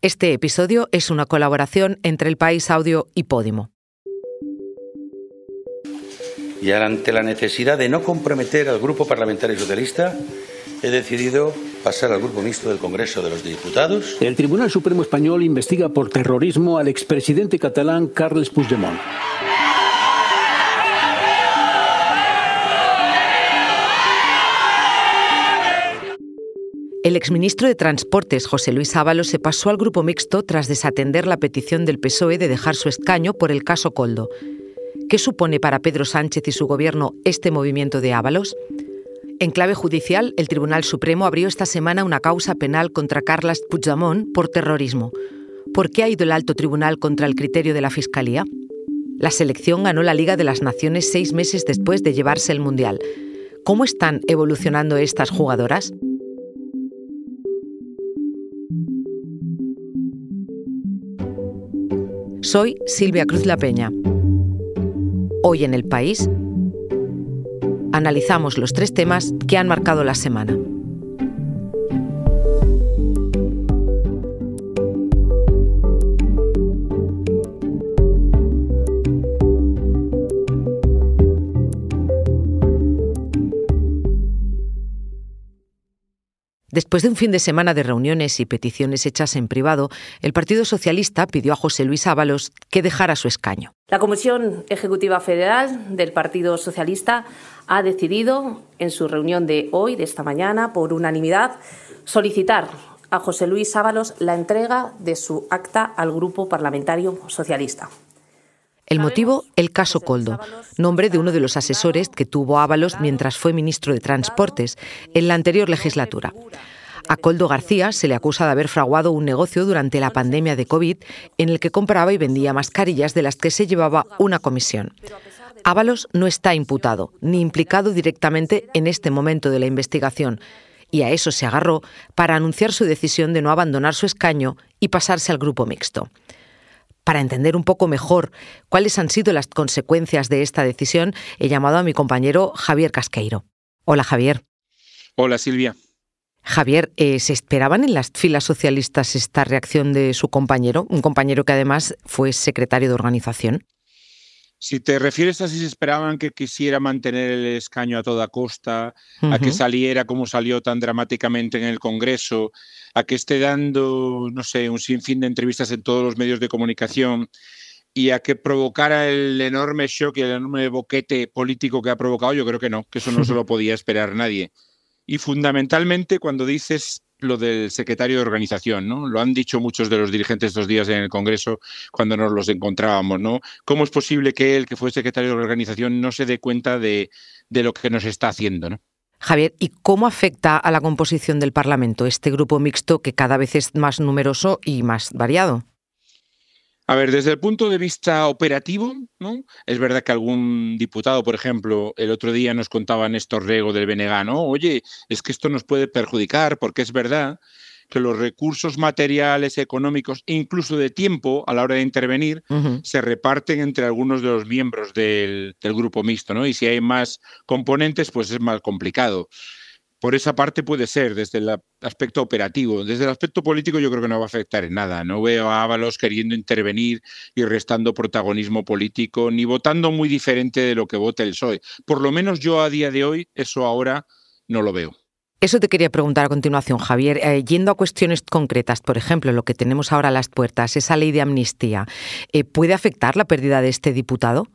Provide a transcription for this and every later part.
Este episodio es una colaboración entre El País Audio y Podimo. Y ante la necesidad de no comprometer al Grupo Parlamentario Socialista, he decidido pasar al Grupo Mixto del Congreso de los Diputados. El Tribunal Supremo Español investiga por terrorismo al expresidente catalán Carles Puigdemont. El exministro de Transportes, José Luis Ábalos, se pasó al grupo mixto tras desatender la petición del PSOE de dejar su escaño por el caso Coldo. ¿Qué supone para Pedro Sánchez y su gobierno este movimiento de Ábalos? En clave judicial, el Tribunal Supremo abrió esta semana una causa penal contra Carles Puigdemont por terrorismo. ¿Por qué ha ido el alto tribunal contra el criterio de la Fiscalía? La selección ganó la Liga de las Naciones seis meses después de llevarse el Mundial. ¿Cómo están evolucionando estas jugadoras? Soy Silvia Cruz La Peña. Hoy en el país analizamos los tres temas que han marcado la semana. Después de un fin de semana de reuniones y peticiones hechas en privado, el Partido Socialista pidió a José Luis Ábalos que dejara su escaño. La Comisión Ejecutiva Federal del Partido Socialista ha decidido, en su reunión de hoy, de esta mañana, por unanimidad, solicitar a José Luis Ábalos la entrega de su acta al Grupo Parlamentario Socialista. El motivo, el caso Coldo, nombre de uno de los asesores que tuvo Ábalos mientras fue ministro de Transportes en la anterior legislatura. A Coldo García se le acusa de haber fraguado un negocio durante la pandemia de COVID en el que compraba y vendía mascarillas de las que se llevaba una comisión. Ábalos no está imputado ni implicado directamente en este momento de la investigación y a eso se agarró para anunciar su decisión de no abandonar su escaño y pasarse al grupo mixto. Para entender un poco mejor cuáles han sido las consecuencias de esta decisión, he llamado a mi compañero Javier Casqueiro. Hola Javier. Hola Silvia. Javier, eh, ¿se esperaban en las filas socialistas esta reacción de su compañero, un compañero que además fue secretario de organización? Si te refieres a si se esperaban que quisiera mantener el escaño a toda costa, a que saliera como salió tan dramáticamente en el Congreso, a que esté dando, no sé, un sinfín de entrevistas en todos los medios de comunicación y a que provocara el enorme shock y el enorme boquete político que ha provocado, yo creo que no, que eso no se lo podía esperar nadie. Y fundamentalmente cuando dices lo del secretario de organización, ¿no? Lo han dicho muchos de los dirigentes estos días en el Congreso cuando nos los encontrábamos, ¿no? ¿Cómo es posible que él, que fue secretario de organización, no se dé cuenta de, de lo que nos está haciendo, ¿no? Javier, ¿y cómo afecta a la composición del Parlamento este grupo mixto que cada vez es más numeroso y más variado? A ver, desde el punto de vista operativo, ¿no? Es verdad que algún diputado, por ejemplo, el otro día nos contaba Néstor Rego del BNG, ¿no? Oye, es que esto nos puede perjudicar porque es verdad que los recursos materiales, económicos, incluso de tiempo a la hora de intervenir, se reparten entre algunos de los miembros del, del, grupo mixto, ¿no? Y si hay más componentes, pues es más complicado por esa parte puede ser, desde el aspecto operativo. Desde el aspecto político yo creo que no va a afectar en nada. No veo a Ábalos queriendo intervenir y restando protagonismo político, ni votando muy diferente de lo que vote el PSOE. Por lo menos yo a día de hoy eso ahora no lo veo. Eso te quería preguntar a continuación, Javier. Eh, yendo a cuestiones concretas, por ejemplo, lo que tenemos ahora a las puertas, esa ley de amnistía, eh, ¿puede afectar la pérdida de este diputado?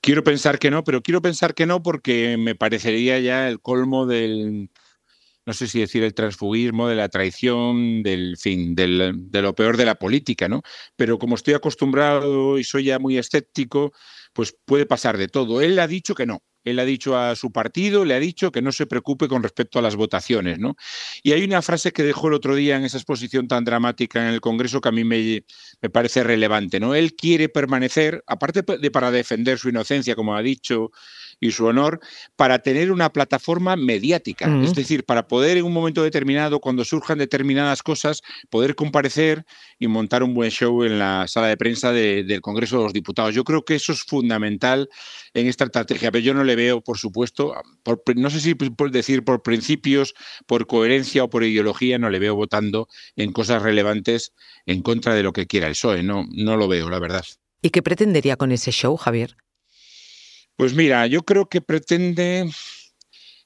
Quiero pensar que no, pero quiero pensar que no porque me parecería ya el colmo del, no sé si decir el transfugismo, de la traición, del fin, del, de lo peor de la política, ¿no? Pero como estoy acostumbrado y soy ya muy escéptico, pues puede pasar de todo. Él ha dicho que no, él ha dicho a su partido, le ha dicho que no se preocupe con respecto a las votaciones, ¿no? Y hay una frase que dejó el otro día en esa exposición tan dramática en el Congreso que a mí me, me parece relevante, ¿no? Él quiere permanecer, aparte de para defender su inocencia, como ha dicho, y su honor para tener una plataforma mediática. Es decir, para poder en un momento determinado, cuando surjan determinadas cosas, poder comparecer y montar un buen show en la sala de prensa del Congreso de los Diputados. Yo creo que eso es fundamental en esta estrategia, pero yo no le veo, por supuesto, no sé si por decir por principios, por coherencia o por ideología, no le veo votando en cosas relevantes en contra de lo que quiera el PSOE. No, no lo veo, la verdad. ¿Y qué pretendería con ese show, Javier? Pues mira, yo creo que pretende.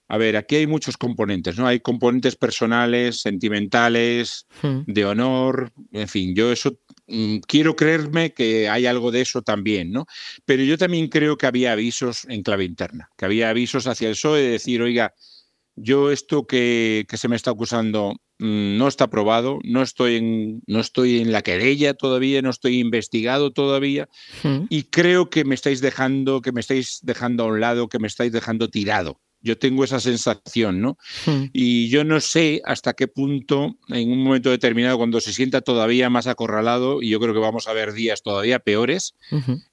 A ver, aquí hay muchos componentes, ¿no? Hay componentes personales, sentimentales, hmm. de honor, en fin, yo eso mm, quiero creerme que hay algo de eso también, ¿no? Pero yo también creo que había avisos en clave interna, que había avisos hacia el PSOE de decir, oiga, yo esto que, se me está acusando no está probado, no estoy, en, no estoy en la querella todavía, no estoy investigado todavía y creo que me estáis dejando, que me estáis dejando a un lado, que me estáis dejando tirado. Yo tengo esa sensación, ¿no? Y yo no sé hasta qué punto, en un momento determinado, cuando se sienta todavía más acorralado, y yo creo que vamos a ver días todavía peores,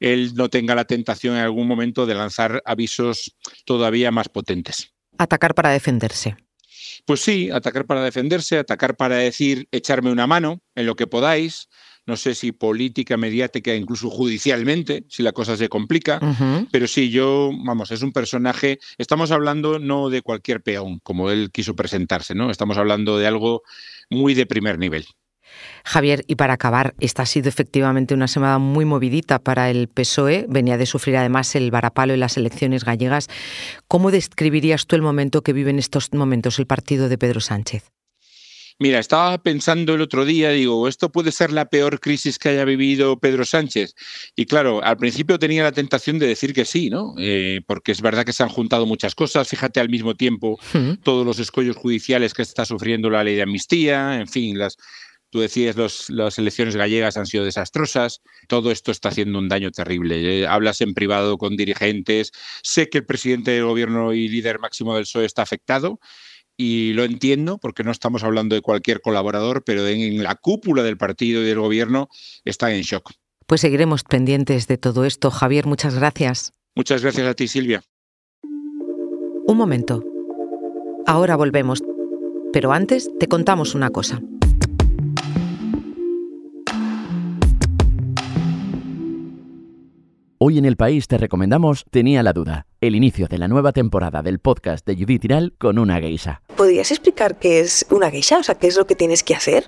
él no tenga la tentación en algún momento de lanzar avisos todavía más potentes. Atacar para defenderse. Pues sí, atacar para defenderse, atacar para decir echarme una mano en lo que podáis, no sé si política, mediática, incluso judicialmente, si la cosa se complica, pero sí, yo, vamos, es un personaje, estamos hablando no de cualquier peón, como él quiso presentarse, ¿no? Estamos hablando de algo muy de primer nivel. Javier, y para acabar, esta ha sido efectivamente una semana muy movidita para el PSOE. Venía de sufrir además el varapalo en las elecciones gallegas. ¿Cómo describirías tú el momento que vive en estos momentos el partido de Pedro Sánchez? Mira, estaba pensando el otro día, digo, esto puede ser la peor crisis que haya vivido Pedro Sánchez. Y claro, al principio tenía la tentación de decir que sí, ¿no? Eh, porque es verdad que se han juntado muchas cosas. Fíjate al mismo tiempo todos los escollos judiciales que está sufriendo la ley de amnistía, en fin, las, Tú decías, los, las elecciones gallegas han sido desastrosas, todo esto está haciendo un daño terrible. Eh, hablas en privado con dirigentes, sé que el presidente del gobierno y líder máximo del PSOE está afectado y lo entiendo porque no estamos hablando de cualquier colaborador, pero en la cúpula del partido y del gobierno está en shock. Pues seguiremos pendientes de todo esto. Javier, muchas gracias. Muchas gracias a ti, Silvia. Un momento. Ahora volvemos. Pero antes te contamos una cosa. Hoy en el país te recomendamos Tenía la duda, el inicio de la nueva temporada del podcast de Judith Tiral con una geisha. ¿Podrías explicar qué es una geisha? O sea, ¿qué es lo que tienes que hacer?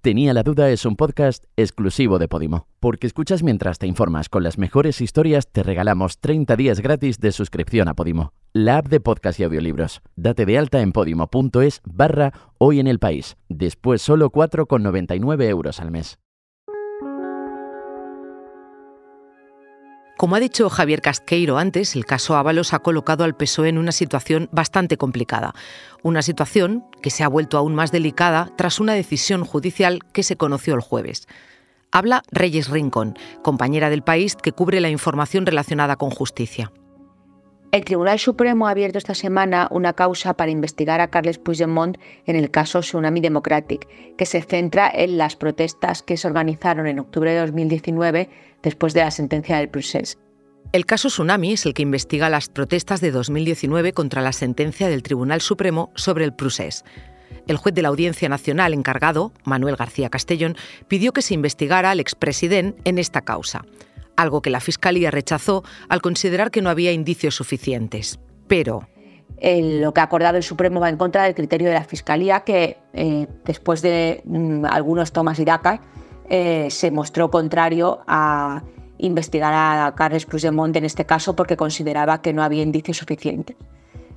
Tenía la duda es un podcast exclusivo de Podimo. Porque escuchas mientras te informas con las mejores historias, te regalamos 30 días gratis de suscripción a Podimo, la app de podcast y audiolibros. Date de alta en podimo.es barra hoy en el país. Después solo 4,99 euros al mes. Como ha dicho Javier Casqueiro antes, el caso Ábalos ha colocado al PSOE en una situación bastante complicada. Una situación que se ha vuelto aún más delicada tras una decisión judicial que se conoció el jueves. Habla Reyes Rincón, compañera del país que cubre la información relacionada con justicia. El Tribunal Supremo ha abierto esta semana una causa para investigar a Carles Puigdemont en el caso Tsunami Democratic, que se centra en las protestas que se organizaron en octubre de 2019 después de la sentencia del procés. El caso Tsunami es el que investiga las protestas de 2019 contra la sentencia del Tribunal Supremo sobre el procés. El juez de la Audiencia Nacional encargado, Manuel García Castellón, pidió que se investigara al expresidente en esta causa, algo que la Fiscalía rechazó al considerar que no había indicios suficientes. Pero... lo que ha acordado el Supremo va en contra del criterio de la Fiscalía, que eh, después de mm, algunos tomas y dacas eh, se mostró contrario a investigar a Carles Puigdemont en este caso porque consideraba que no había indicios suficientes.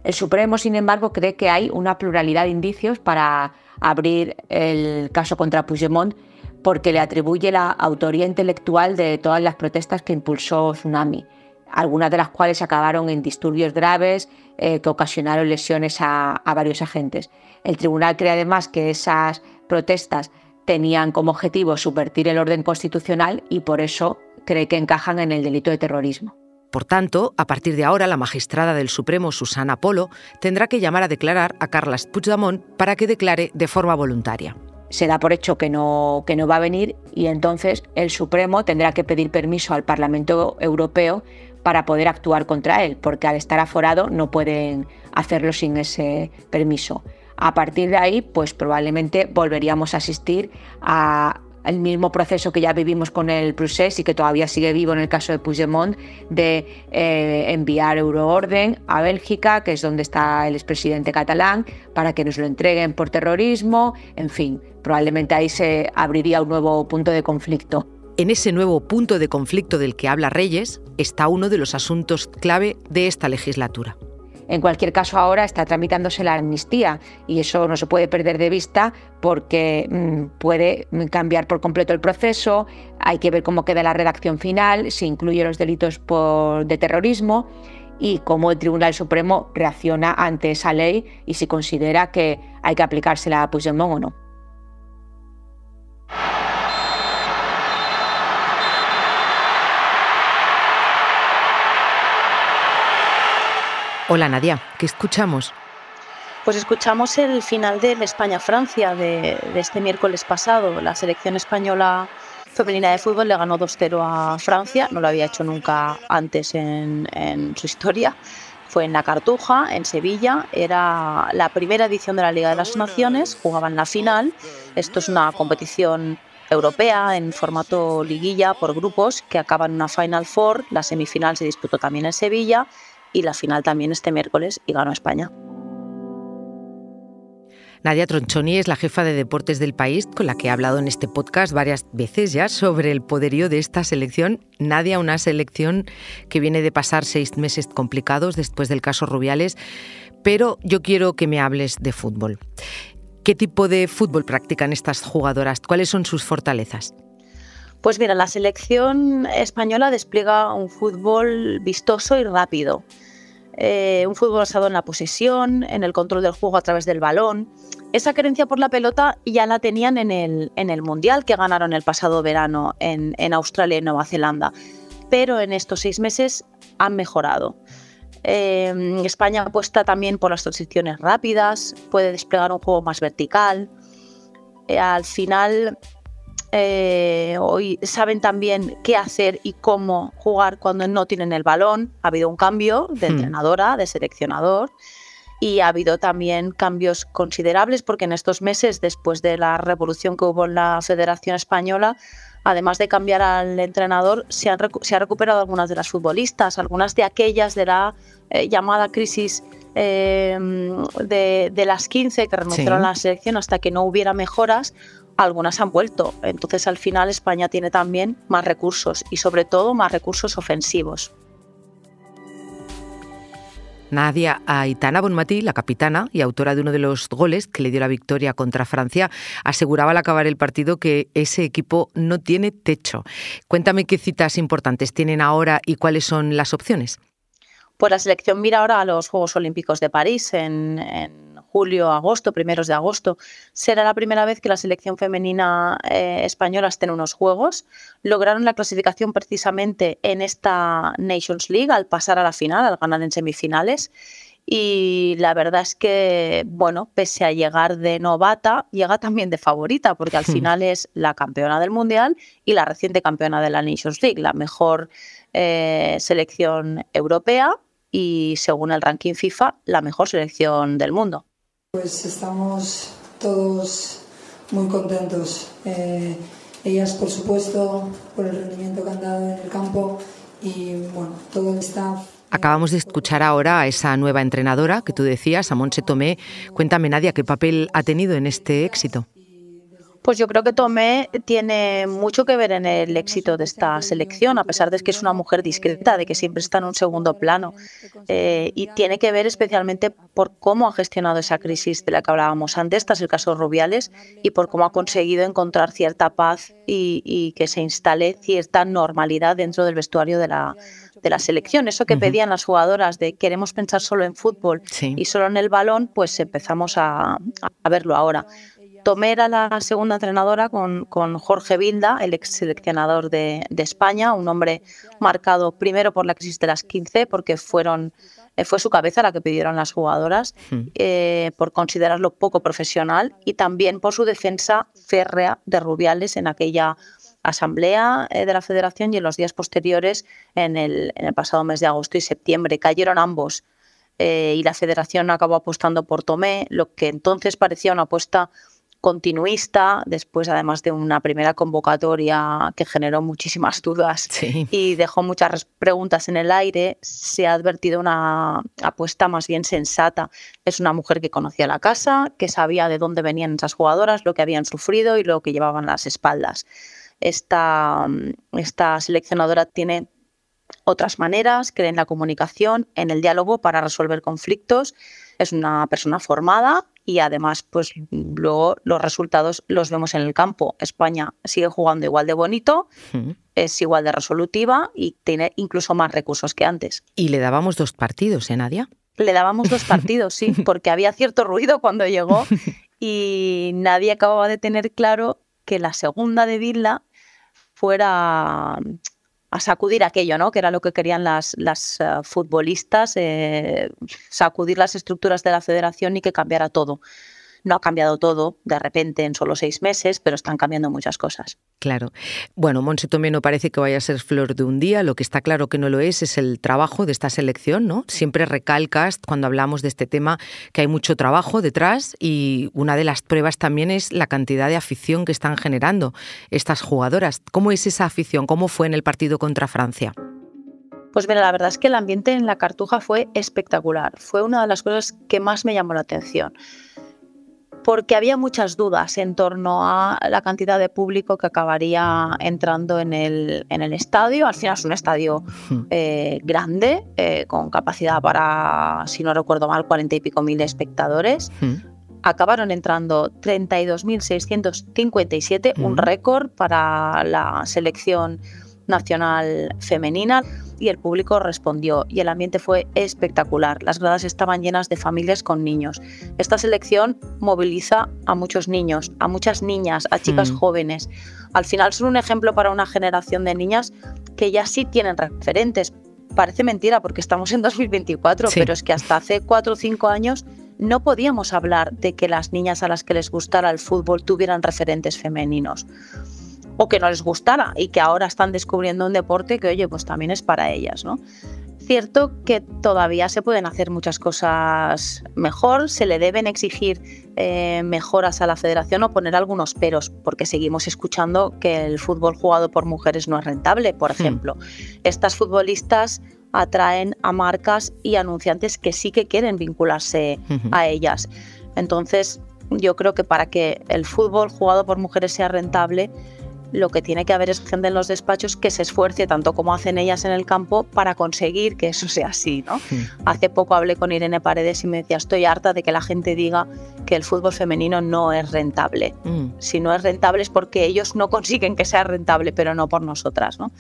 El Supremo, sin embargo, cree que hay una pluralidad de indicios para abrir el caso contra Puigdemont porque le atribuye la autoría intelectual de todas las protestas que impulsó Tsunami, algunas de las cuales acabaron en disturbios graves eh, que ocasionaron lesiones a, varios agentes. El tribunal cree además que esas protestas tenían como objetivo subvertir el orden constitucional y por eso cree que encajan en el delito de terrorismo. Por tanto, a partir de ahora, la magistrada del Supremo, Susana Polo, tendrá que llamar a declarar a Carles Puigdemont para que declare de forma voluntaria. Se da por hecho que no, que no va a venir y entonces el Supremo tendrá que pedir permiso al Parlamento Europeo para poder actuar contra él, porque al estar aforado no pueden hacerlo sin ese permiso. A partir de ahí, pues probablemente volveríamos a asistir a el mismo proceso que ya vivimos con el procés y que todavía sigue vivo en el caso de Puigdemont, de eh, enviar Euroorden a Bélgica, que es donde está el expresidente catalán, para que nos lo entreguen por terrorismo. En fin, probablemente ahí se abriría un nuevo punto de conflicto. En ese nuevo punto de conflicto del que habla Reyes está uno de los asuntos clave de esta legislatura. En cualquier caso, ahora está tramitándose la amnistía y eso no se puede perder de vista porque mm, puede cambiar por completo el proceso, hay que ver cómo queda la redacción final, si incluye los delitos por, de terrorismo y cómo el Tribunal Supremo reacciona ante esa ley y si considera que hay que aplicársela a Puigdemont o no. Hola Nadia, ¿qué escuchamos? Pues escuchamos el final del España-Francia de, este miércoles pasado. La selección española femenina de fútbol le ganó 2-0 a Francia, no lo había hecho nunca antes en, en su historia. Fue en la Cartuja, en Sevilla. Era la primera edición de la Liga de las Naciones, jugaban la final. Esto es una competición europea en formato liguilla por grupos que acaban en una Final Four. La semifinal se disputó también en Sevilla y la final también este miércoles y ganó España. Nadia Tronchoni es la jefa de deportes del país, con la que he hablado en este podcast varias veces ya sobre el poderío de esta selección. Nadia, una selección que viene de pasar seis meses complicados después del caso Rubiales, pero yo quiero que me hables de fútbol. ¿Qué tipo de fútbol practican estas jugadoras? ¿Cuáles son sus fortalezas? Pues mira, la selección española despliega un fútbol vistoso y rápido. Eh, un fútbol basado en la posesión, en el control del juego a través del balón. Esa querencia por la pelota ya la tenían en el, en el Mundial que ganaron el pasado verano en, Australia y Nueva Zelanda. Pero en estos seis meses han mejorado. Eh, España apuesta también por las transiciones rápidas, puede desplegar un juego más vertical. Eh, al final eh, hoy saben también qué hacer y cómo jugar cuando no tienen el balón. Ha habido un cambio de hmm. entrenadora, de seleccionador. Y ha habido también cambios considerables porque en estos meses, después de la revolución que hubo en la Federación Española, además de cambiar al entrenador, se han, se recuperado algunas de las futbolistas, algunas de aquellas de la eh, llamada crisis eh, de, las 15 que renunciaron a la selección hasta que no hubiera mejoras, algunas han vuelto. Entonces al final España tiene también más recursos y sobre todo más recursos ofensivos. Nadia Aitana Bonmatí, la capitana y autora de uno de los goles que le dio la victoria contra Francia, aseguraba al acabar el partido que ese equipo no tiene techo. Cuéntame qué citas importantes tienen ahora y cuáles son las opciones. Pues la selección mira ahora a los Juegos Olímpicos de París en julio, agosto, primeros de agosto. Será la primera vez que la selección femenina eh, española esté en unos Juegos. Lograron la clasificación precisamente en esta Nations League al pasar a la final, al ganar en semifinales. Y la verdad es que, bueno, pese a llegar de novata, llega también de favorita, porque al final es la campeona del Mundial y la reciente campeona de la Nations League, la mejor eh, selección europea y, según el ranking FIFA, la mejor selección del mundo. Pues estamos todos muy contentos. Eh, ellas, por supuesto, por el rendimiento que han dado en el campo y bueno, todo el staff. Acabamos de escuchar ahora a esa nueva entrenadora que tú decías, a Monse Tomé. Cuéntame, Nadia, ¿qué papel ha tenido en este éxito? Pues yo creo que Tomé tiene mucho que ver en el éxito de esta selección, a pesar de que es una mujer discreta, de que siempre está en un segundo plano. Eh, y tiene que ver especialmente por cómo ha gestionado esa crisis de la que hablábamos antes, este es el caso de Rubiales, y por cómo ha conseguido encontrar cierta paz y, que se instale cierta normalidad dentro del vestuario de la, de la selección. Eso que pedían las jugadoras de queremos pensar solo en fútbol y solo en el balón, pues empezamos a, a verlo ahora Tomé era la segunda entrenadora con, con Jorge Vilda, el ex seleccionador de, de, España, un hombre marcado primero por la crisis de las 15, porque fueron, eh, fue su cabeza la que pidieron las jugadoras, hmm. eh, por considerarlo poco profesional y también por su defensa férrea de Rubiales en aquella asamblea eh, de la federación y en los días posteriores, en el, en el pasado mes de agosto y septiembre. Cayeron ambos eh, y la federación acabó apostando por Tomé, lo que entonces parecía una apuesta continuista, después además de una primera convocatoria que generó muchísimas dudas y dejó muchas preguntas en el aire, se ha advertido una apuesta más bien sensata. Es una mujer que conocía la casa, que sabía de dónde venían esas jugadoras, lo que habían sufrido y lo que llevaban a las espaldas. Esta, esta seleccionadora tiene otras maneras, cree en la comunicación, en el diálogo para resolver conflictos. Es una persona formada y además, pues luego los resultados los vemos en el campo. España sigue jugando igual de bonito, es igual de resolutiva y tiene incluso más recursos que antes. Y le dábamos dos partidos, ¿eh, Nadia? Le dábamos dos partidos, sí, porque había cierto ruido cuando llegó y nadie acababa de tener claro que la segunda de Villa fuera a sacudir aquello, ¿no? Que era lo que querían las, las eh, futbolistas, eh, sacudir las estructuras de la federación y que cambiara todo. No ha cambiado todo de repente en solo seis meses, pero están cambiando muchas cosas. Claro. Bueno, Monse Tomé no parece que vaya a ser flor de un día. Lo que está claro que no lo es es el trabajo de esta selección, ¿no? Siempre recalcas cuando hablamos de este tema que hay mucho trabajo detrás y una de las pruebas también es la cantidad de afición que están generando estas jugadoras. ¿Cómo es esa afición? ¿Cómo fue en el partido contra Francia? Pues mira, la verdad es que el ambiente en la Cartuja fue espectacular. Fue una de las cosas que más me llamó la atención porque había muchas dudas en torno a la cantidad de público que acabaría entrando en el, en el estadio. Al final es un estadio eh, grande, eh, con capacidad para, si no recuerdo mal, cuarenta y pico mil espectadores. Hmm. Acabaron entrando 32.657, un hmm. récord para la selección nacional femenina y el público respondió y el ambiente fue espectacular. Las gradas estaban llenas de familias con niños. Esta selección moviliza a muchos niños, a muchas niñas, a chicas mm. jóvenes. Al final son un ejemplo para una generación de niñas que ya sí tienen referentes. Parece mentira porque estamos en 2024, pero es que hasta hace cuatro o cinco años no podíamos hablar de que las niñas a las que les gustara el fútbol tuvieran referentes femeninos o que no les gustara y que ahora están descubriendo un deporte que, oye, pues también es para ellas, ¿no? Cierto que todavía se pueden hacer muchas cosas mejor, se le deben exigir eh, mejoras a la federación o poner algunos peros, porque seguimos escuchando que el fútbol jugado por mujeres no es rentable, por hmm. ejemplo. Estas futbolistas atraen a marcas y anunciantes que sí que quieren vincularse a ellas. Entonces, yo creo que para que el fútbol jugado por mujeres sea rentable, lo que tiene que haber es gente en los despachos que se esfuerce tanto como hacen ellas en el campo para conseguir que eso sea así. ¿no? Hace poco hablé con Irene Paredes y me decía, estoy harta de que la gente diga que el fútbol femenino no es rentable. Hmm. Si no es rentable es porque ellos no consiguen que sea rentable, pero no por nosotras. ¿no?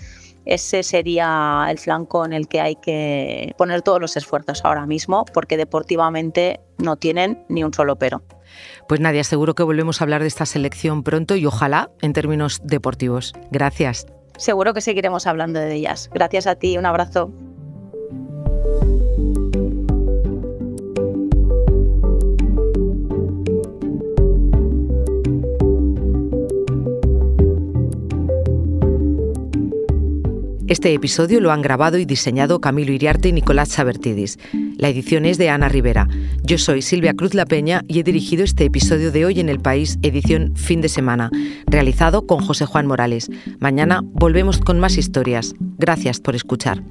Ese sería el flanco en el que hay que poner todos los esfuerzos ahora mismo, porque deportivamente no tienen ni un solo pero. Pues Nadia, seguro que volvemos a hablar de esta selección pronto y ojalá en términos deportivos. Gracias. Seguro que seguiremos hablando de ellas. Gracias a ti, un abrazo. Este episodio lo han grabado y diseñado Camilo Iriarte y Nicolás Sabertidis. La edición es de Ana Rivera. Yo soy Silvia Cruz La Peña y he dirigido este episodio de Hoy en el País, edición fin de semana, realizado con José Juan Morales. Mañana volvemos con más historias. Gracias por escuchar.